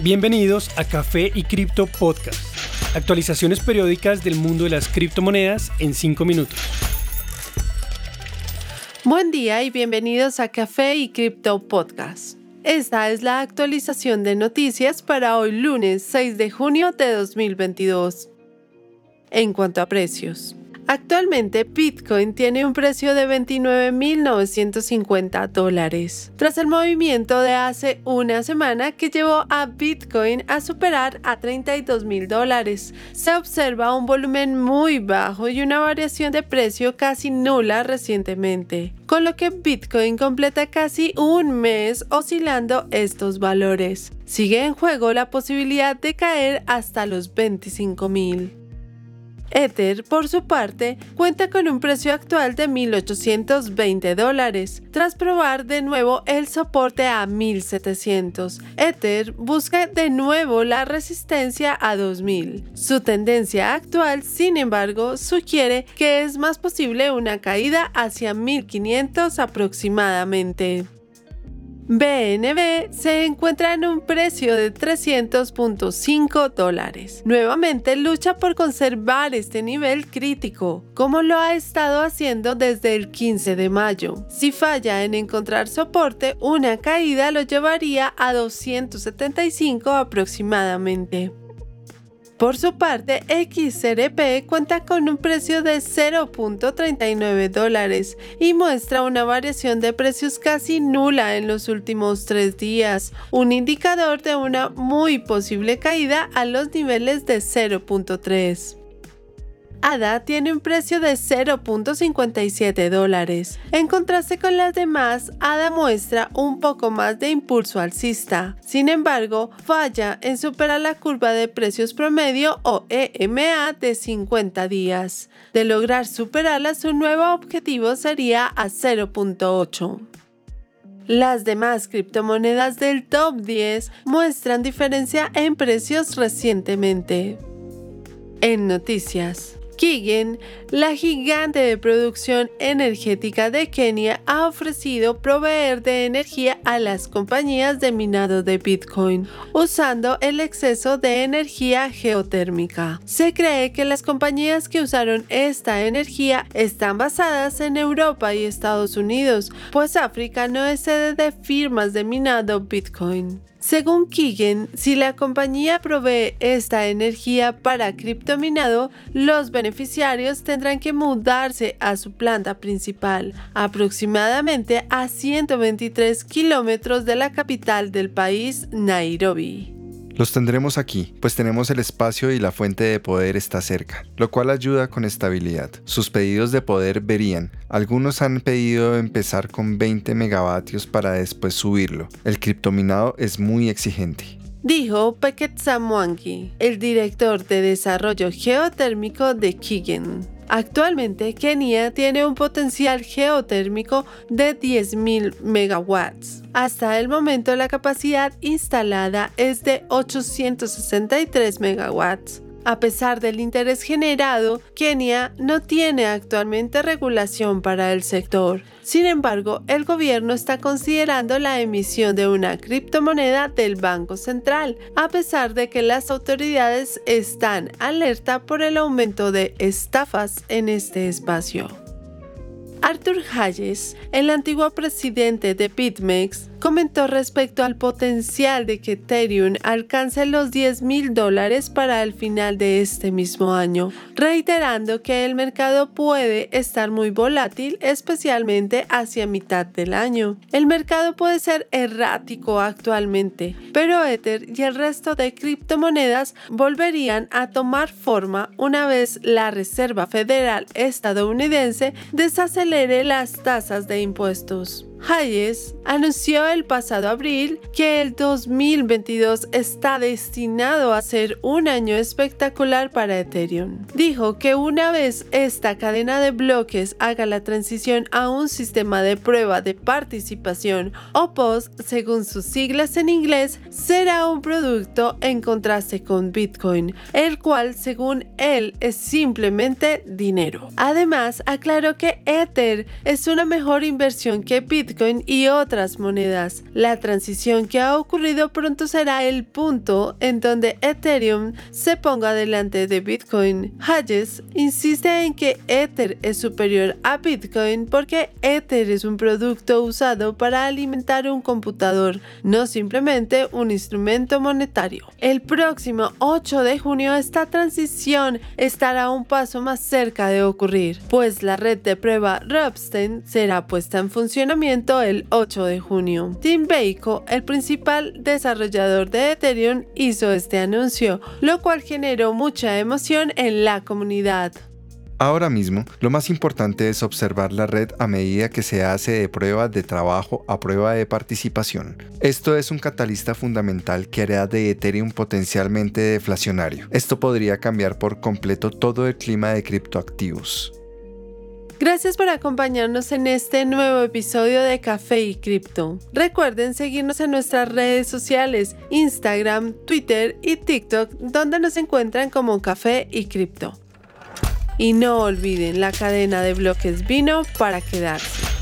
Bienvenidos a Café y Cripto Podcast. Actualizaciones periódicas del mundo de las criptomonedas en 5 minutos. Buen día y bienvenidos a Café y Cripto Podcast. Esta es la actualización de noticias para hoy lunes 6 de junio de 2022. En cuanto a precios. Actualmente Bitcoin tiene un precio de 29.950 dólares, tras el movimiento de hace una semana que llevó a Bitcoin a superar a 32.000 dólares. Se observa un volumen muy bajo y una variación de precio casi nula recientemente, con lo que Bitcoin completa casi un mes oscilando estos valores. Sigue en juego la posibilidad de caer hasta los 25.000. Ether, por su parte, cuenta con un precio actual de 1.820 dólares, tras probar de nuevo el soporte a 1.700. Ether busca de nuevo la resistencia a 2.000. Su tendencia actual, sin embargo, sugiere que es más posible una caída hacia 1.500 aproximadamente. BNB se encuentra en un precio de 300.5 dólares. Nuevamente lucha por conservar este nivel crítico, como lo ha estado haciendo desde el 15 de mayo. Si falla en encontrar soporte, una caída lo llevaría a 275 aproximadamente. Por su parte, XRP cuenta con un precio de 0.39 dólares y muestra una variación de precios casi nula en los últimos tres días, un indicador de una muy posible caída a los niveles de 0.3. ADA tiene un precio de 0.57 dólares. En contraste con las demás, ADA muestra un poco más de impulso alcista. Sin embargo, falla en superar la curva de precios promedio o EMA de 50 días. De lograr superarla, su nuevo objetivo sería a 0.8. Las demás criptomonedas del top 10 muestran diferencia en precios recientemente. En noticias. Kigen, la gigante de producción energética de Kenia, ha ofrecido proveer de energía a las compañías de minado de Bitcoin usando el exceso de energía geotérmica. Se cree que las compañías que usaron esta energía están basadas en Europa y Estados Unidos, pues África no es sede de firmas de minado Bitcoin. Según Keegan, si la compañía provee esta energía para criptominado, los beneficiarios tendrán que mudarse a su planta principal, aproximadamente a 123 kilómetros de la capital del país, Nairobi. Los tendremos aquí, pues tenemos el espacio y la fuente de poder está cerca, lo cual ayuda con estabilidad. Sus pedidos de poder verían. Algunos han pedido empezar con 20 megavatios para después subirlo. El criptominado es muy exigente. Dijo Peket Samwangi, el director de desarrollo geotérmico de Kigen. Actualmente, Kenia tiene un potencial geotérmico de 10.000 megawatts. Hasta el momento, la capacidad instalada es de 863 megawatts. A pesar del interés generado, Kenia no tiene actualmente regulación para el sector. Sin embargo, el gobierno está considerando la emisión de una criptomoneda del Banco Central, a pesar de que las autoridades están alerta por el aumento de estafas en este espacio. Arthur Hayes, el antiguo presidente de BitMEX, comentó respecto al potencial de que Ethereum alcance los 10 mil dólares para el final de este mismo año, reiterando que el mercado puede estar muy volátil, especialmente hacia mitad del año. El mercado puede ser errático actualmente, pero Ether y el resto de criptomonedas volverían a tomar forma una vez la Reserva Federal estadounidense desacelere las tasas de impuestos. Hayes anunció el pasado abril que el 2022 está destinado a ser un año espectacular para Ethereum. Dijo que una vez esta cadena de bloques haga la transición a un sistema de prueba de participación o POS, según sus siglas en inglés, será un producto en contraste con Bitcoin, el cual según él es simplemente dinero. Además, aclaró que Ether es una mejor inversión que Bitcoin Bitcoin y otras monedas. La transición que ha ocurrido pronto será el punto en donde Ethereum se ponga delante de Bitcoin. Hayes insiste en que Ether es superior a Bitcoin porque Ether es un producto usado para alimentar un computador, no simplemente un instrumento monetario. El próximo 8 de junio esta transición estará un paso más cerca de ocurrir, pues la red de prueba Ropsten será puesta en funcionamiento el 8 de junio. Tim Beiko, el principal desarrollador de Ethereum, hizo este anuncio, lo cual generó mucha emoción en la comunidad. Ahora mismo, lo más importante es observar la red a medida que se hace de prueba de trabajo a prueba de participación. Esto es un catalista fundamental que hará de Ethereum potencialmente deflacionario. Esto podría cambiar por completo todo el clima de criptoactivos. Gracias por acompañarnos en este nuevo episodio de Café y Cripto. Recuerden seguirnos en nuestras redes sociales, Instagram, Twitter y TikTok, donde nos encuentran como Café y Cripto. Y no olviden, la cadena de bloques vino para quedarse.